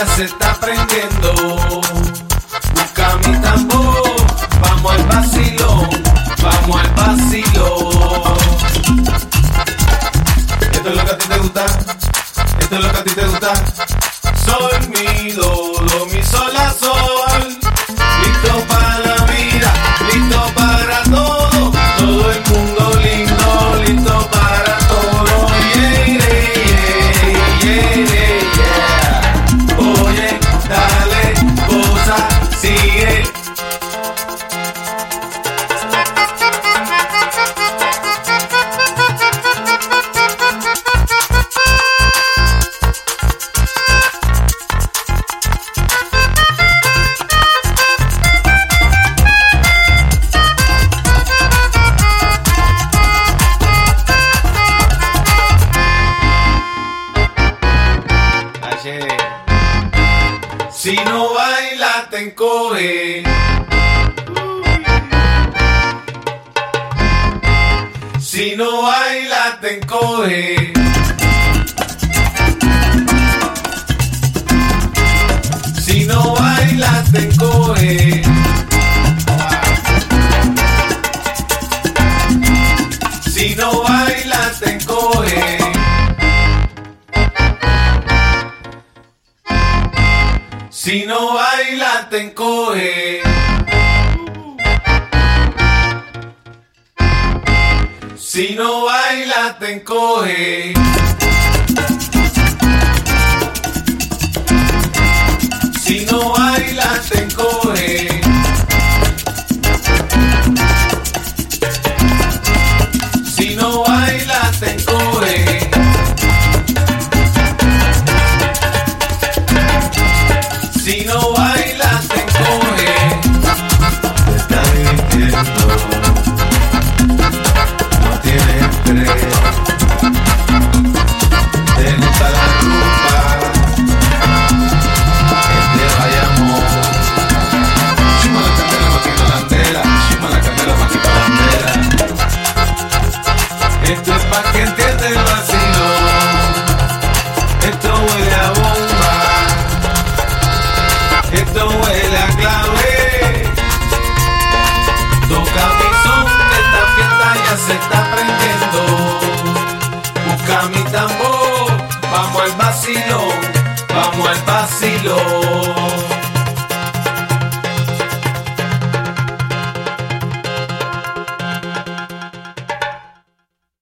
ya se está prendiendo. Busca mi tambor, vamos al vacilón, vamos al vacilón. Esto es lo que a ti te gusta, esto es lo que a ti te gusta. Sol, mi, do, no baila te encoge. Si no baila te encoge. Si no baila te encoge. Si no baila te encoge. Si no baila te encoge. Casino se está prendiendo. Busca mi tambor, vamos al vacilón, vamos al vacilón.